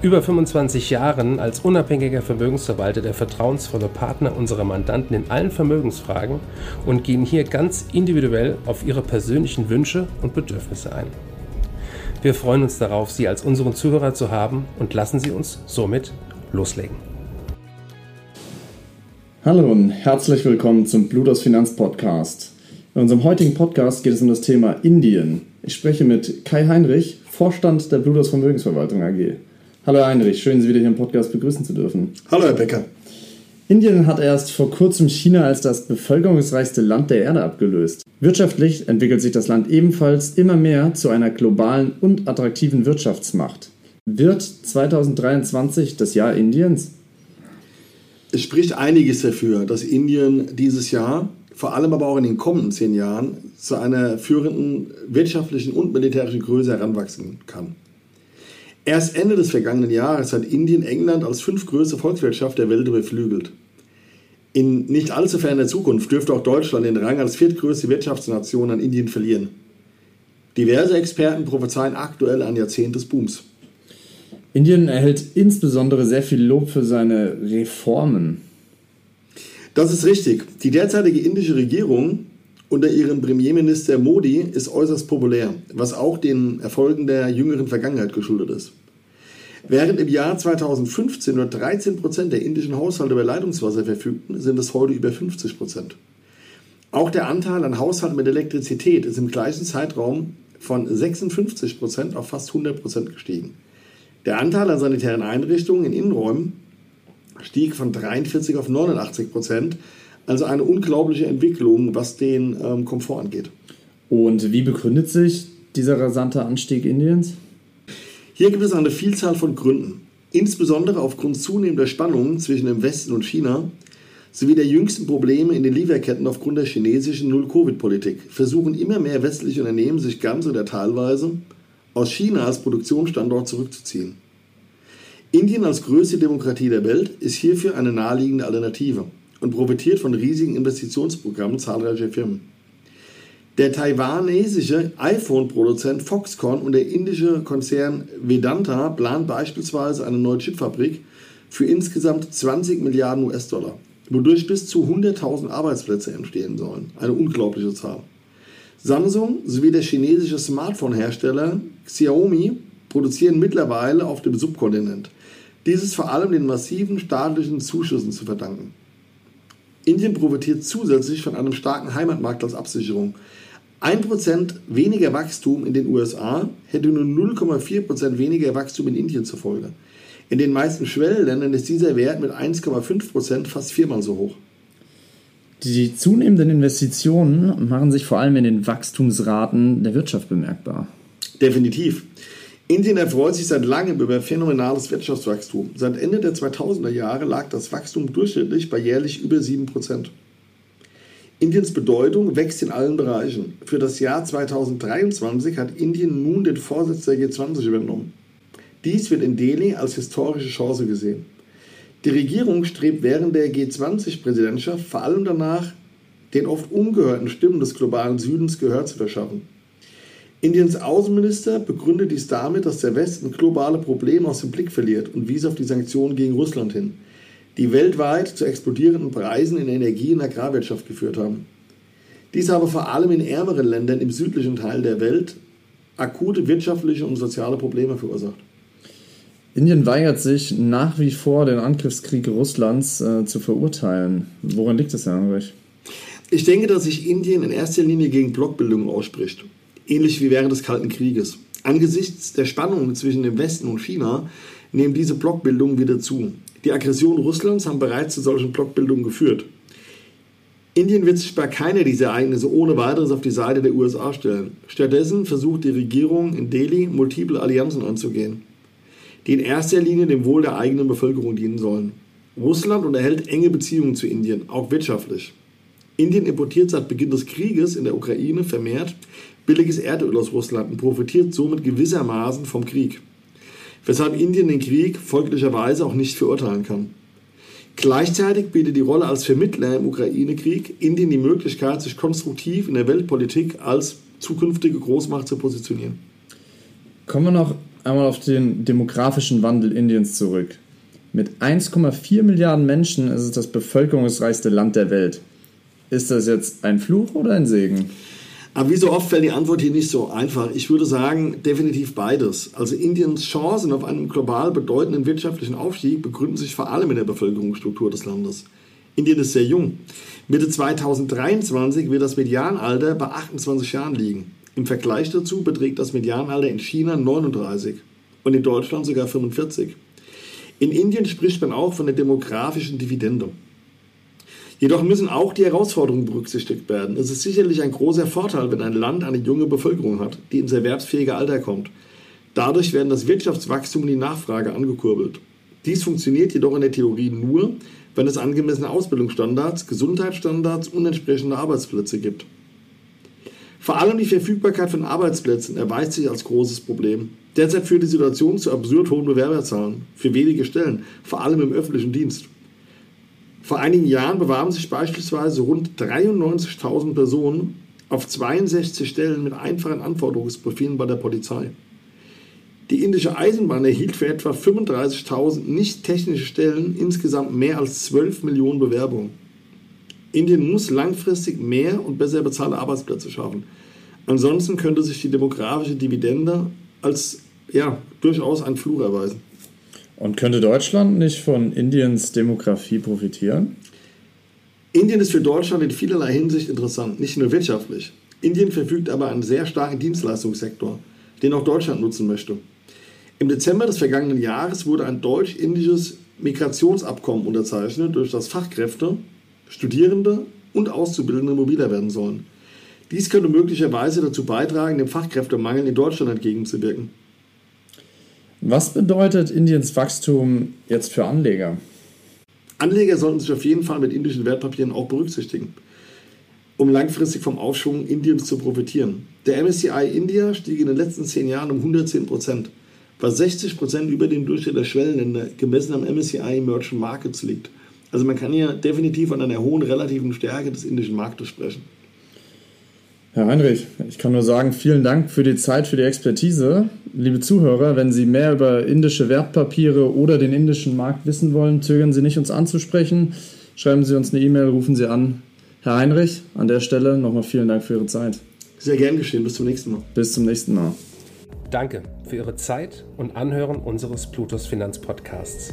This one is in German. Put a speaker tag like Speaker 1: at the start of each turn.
Speaker 1: über 25 Jahren als unabhängiger Vermögensverwalter der vertrauensvolle Partner unserer Mandanten in allen Vermögensfragen und gehen hier ganz individuell auf ihre persönlichen Wünsche und Bedürfnisse ein. Wir freuen uns darauf, Sie als unseren Zuhörer zu haben und lassen Sie uns somit loslegen.
Speaker 2: Hallo und herzlich willkommen zum Bluters Finanz Podcast. In unserem heutigen Podcast geht es um das Thema Indien. Ich spreche mit Kai Heinrich, Vorstand der Bluters Vermögensverwaltung AG. Hallo Heinrich, schön, Sie wieder hier im Podcast begrüßen zu dürfen.
Speaker 3: Hallo Herr Becker.
Speaker 2: Indien hat erst vor kurzem China als das bevölkerungsreichste Land der Erde abgelöst. Wirtschaftlich entwickelt sich das Land ebenfalls immer mehr zu einer globalen und attraktiven Wirtschaftsmacht. Wird 2023 das Jahr Indiens?
Speaker 3: Es spricht einiges dafür, dass Indien dieses Jahr, vor allem aber auch in den kommenden zehn Jahren, zu einer führenden wirtschaftlichen und militärischen Größe heranwachsen kann. Erst Ende des vergangenen Jahres hat Indien England als fünftgrößte Volkswirtschaft der Welt überflügelt. In nicht allzu ferner Zukunft dürfte auch Deutschland den Rang als viertgrößte Wirtschaftsnation an Indien verlieren. Diverse Experten prophezeien aktuell ein Jahrzehnt des Booms.
Speaker 2: Indien erhält insbesondere sehr viel Lob für seine Reformen.
Speaker 3: Das ist richtig. Die derzeitige indische Regierung unter ihrem Premierminister Modi ist äußerst populär, was auch den Erfolgen der jüngeren Vergangenheit geschuldet ist. Während im Jahr 2015 nur 13 Prozent der indischen Haushalte über Leitungswasser verfügten, sind es heute über 50 Prozent. Auch der Anteil an Haushalten mit Elektrizität ist im gleichen Zeitraum von 56 Prozent auf fast 100 Prozent gestiegen. Der Anteil an sanitären Einrichtungen in Innenräumen stieg von 43 auf 89 Prozent also eine unglaubliche Entwicklung, was den ähm, Komfort angeht.
Speaker 2: Und wie begründet sich dieser rasante Anstieg Indiens?
Speaker 3: Hier gibt es eine Vielzahl von Gründen. Insbesondere aufgrund zunehmender Spannungen zwischen dem Westen und China sowie der jüngsten Probleme in den Lieferketten aufgrund der chinesischen Null-Covid-Politik versuchen immer mehr westliche Unternehmen, sich ganz oder teilweise aus China als Produktionsstandort zurückzuziehen. Indien als größte Demokratie der Welt ist hierfür eine naheliegende Alternative und profitiert von riesigen Investitionsprogrammen zahlreicher Firmen. Der taiwanesische iPhone-Produzent Foxconn und der indische Konzern Vedanta planen beispielsweise eine neue Chipfabrik für insgesamt 20 Milliarden US-Dollar, wodurch bis zu 100.000 Arbeitsplätze entstehen sollen. Eine unglaubliche Zahl. Samsung sowie der chinesische Smartphone-Hersteller Xiaomi produzieren mittlerweile auf dem Subkontinent. Dies ist vor allem den massiven staatlichen Zuschüssen zu verdanken. Indien profitiert zusätzlich von einem starken Heimatmarkt als Absicherung. 1% weniger Wachstum in den USA hätte nur 0,4% weniger Wachstum in Indien zur Folge. In den meisten Schwellenländern ist dieser Wert mit 1,5% fast viermal so hoch.
Speaker 2: Die zunehmenden Investitionen machen sich vor allem in den Wachstumsraten der Wirtschaft bemerkbar.
Speaker 3: Definitiv. Indien erfreut sich seit langem über phänomenales Wirtschaftswachstum. Seit Ende der 2000er Jahre lag das Wachstum durchschnittlich bei jährlich über 7%. Indiens Bedeutung wächst in allen Bereichen. Für das Jahr 2023 hat Indien nun den Vorsitz der G20 übernommen. Dies wird in Delhi als historische Chance gesehen. Die Regierung strebt während der G20-Präsidentschaft vor allem danach, den oft ungehörten Stimmen des globalen Südens Gehör zu verschaffen. Indiens Außenminister begründet dies damit, dass der Westen globale Probleme aus dem Blick verliert und wies auf die Sanktionen gegen Russland hin, die weltweit zu explodierenden Preisen in Energie- und Agrarwirtschaft geführt haben. Dies habe vor allem in ärmeren Ländern im südlichen Teil der Welt akute wirtschaftliche und soziale Probleme verursacht.
Speaker 2: Indien weigert sich nach wie vor, den Angriffskrieg Russlands äh, zu verurteilen. Woran liegt Herr Heinrich?
Speaker 3: Ich denke, dass sich Indien in erster Linie gegen Blockbildung ausspricht ähnlich wie während des Kalten Krieges. Angesichts der Spannungen zwischen dem Westen und China nehmen diese Blockbildungen wieder zu. Die Aggressionen Russlands haben bereits zu solchen Blockbildungen geführt. Indien wird sich bei keiner dieser Ereignisse ohne weiteres auf die Seite der USA stellen. Stattdessen versucht die Regierung in Delhi multiple Allianzen anzugehen. die in erster Linie dem Wohl der eigenen Bevölkerung dienen sollen. Russland unterhält enge Beziehungen zu Indien, auch wirtschaftlich. Indien importiert seit Beginn des Krieges in der Ukraine vermehrt billiges Erdöl aus Russland und profitiert somit gewissermaßen vom Krieg. Weshalb Indien den Krieg folglicherweise auch nicht verurteilen kann. Gleichzeitig bietet die Rolle als Vermittler im Ukraine-Krieg Indien die Möglichkeit, sich konstruktiv in der Weltpolitik als zukünftige Großmacht zu positionieren.
Speaker 2: Kommen wir noch einmal auf den demografischen Wandel Indiens zurück. Mit 1,4 Milliarden Menschen ist es das bevölkerungsreichste Land der Welt. Ist das jetzt ein Fluch oder ein Segen?
Speaker 3: Aber wie so oft fällt die Antwort hier nicht so einfach. Ich würde sagen, definitiv beides. Also Indiens Chancen auf einen global bedeutenden wirtschaftlichen Aufstieg begründen sich vor allem in der Bevölkerungsstruktur des Landes. Indien ist sehr jung. Mitte 2023 wird das Medianalter bei 28 Jahren liegen. Im Vergleich dazu beträgt das Medianalter in China 39 und in Deutschland sogar 45. In Indien spricht man auch von der demografischen Dividende. Jedoch müssen auch die Herausforderungen berücksichtigt werden. Es ist sicherlich ein großer Vorteil, wenn ein Land eine junge Bevölkerung hat, die ins erwerbsfähige Alter kommt. Dadurch werden das Wirtschaftswachstum und die Nachfrage angekurbelt. Dies funktioniert jedoch in der Theorie nur, wenn es angemessene Ausbildungsstandards, Gesundheitsstandards und entsprechende Arbeitsplätze gibt. Vor allem die Verfügbarkeit von Arbeitsplätzen erweist sich als großes Problem. Derzeit führt die Situation zu absurd hohen Bewerberzahlen für wenige Stellen, vor allem im öffentlichen Dienst. Vor einigen Jahren bewarben sich beispielsweise rund 93.000 Personen auf 62 Stellen mit einfachen Anforderungsprofilen bei der Polizei. Die indische Eisenbahn erhielt für etwa 35.000 nicht technische Stellen insgesamt mehr als 12 Millionen Bewerbungen. Indien muss langfristig mehr und besser bezahlte Arbeitsplätze schaffen. Ansonsten könnte sich die demografische Dividende als ja, durchaus ein Fluch erweisen.
Speaker 2: Und könnte Deutschland nicht von Indiens Demografie profitieren?
Speaker 3: Indien ist für Deutschland in vielerlei Hinsicht interessant, nicht nur wirtschaftlich. Indien verfügt aber einen sehr starken Dienstleistungssektor, den auch Deutschland nutzen möchte. Im Dezember des vergangenen Jahres wurde ein deutsch-indisches Migrationsabkommen unterzeichnet, durch das Fachkräfte, Studierende und Auszubildende mobiler werden sollen. Dies könnte möglicherweise dazu beitragen, dem Fachkräftemangel in Deutschland entgegenzuwirken.
Speaker 2: Was bedeutet Indiens Wachstum jetzt für Anleger?
Speaker 3: Anleger sollten sich auf jeden Fall mit indischen Wertpapieren auch berücksichtigen, um langfristig vom Aufschwung Indiens zu profitieren. Der MSCI India stieg in den letzten zehn Jahren um 110 Prozent, was 60 Prozent über dem Durchschnitt der Schwellenländer gemessen am MSCI Merchant Markets liegt. Also man kann hier definitiv von einer hohen relativen Stärke des indischen Marktes sprechen.
Speaker 2: Herr Heinrich, ich kann nur sagen, vielen Dank für die Zeit, für die Expertise. Liebe Zuhörer, wenn Sie mehr über indische Wertpapiere oder den indischen Markt wissen wollen, zögern Sie nicht, uns anzusprechen. Schreiben Sie uns eine E-Mail, rufen Sie an. Herr Heinrich, an der Stelle nochmal vielen Dank für Ihre Zeit.
Speaker 3: Sehr gern geschehen. Bis zum nächsten Mal.
Speaker 2: Bis zum nächsten Mal.
Speaker 1: Danke für Ihre Zeit und Anhören unseres Plutos Finanzpodcasts.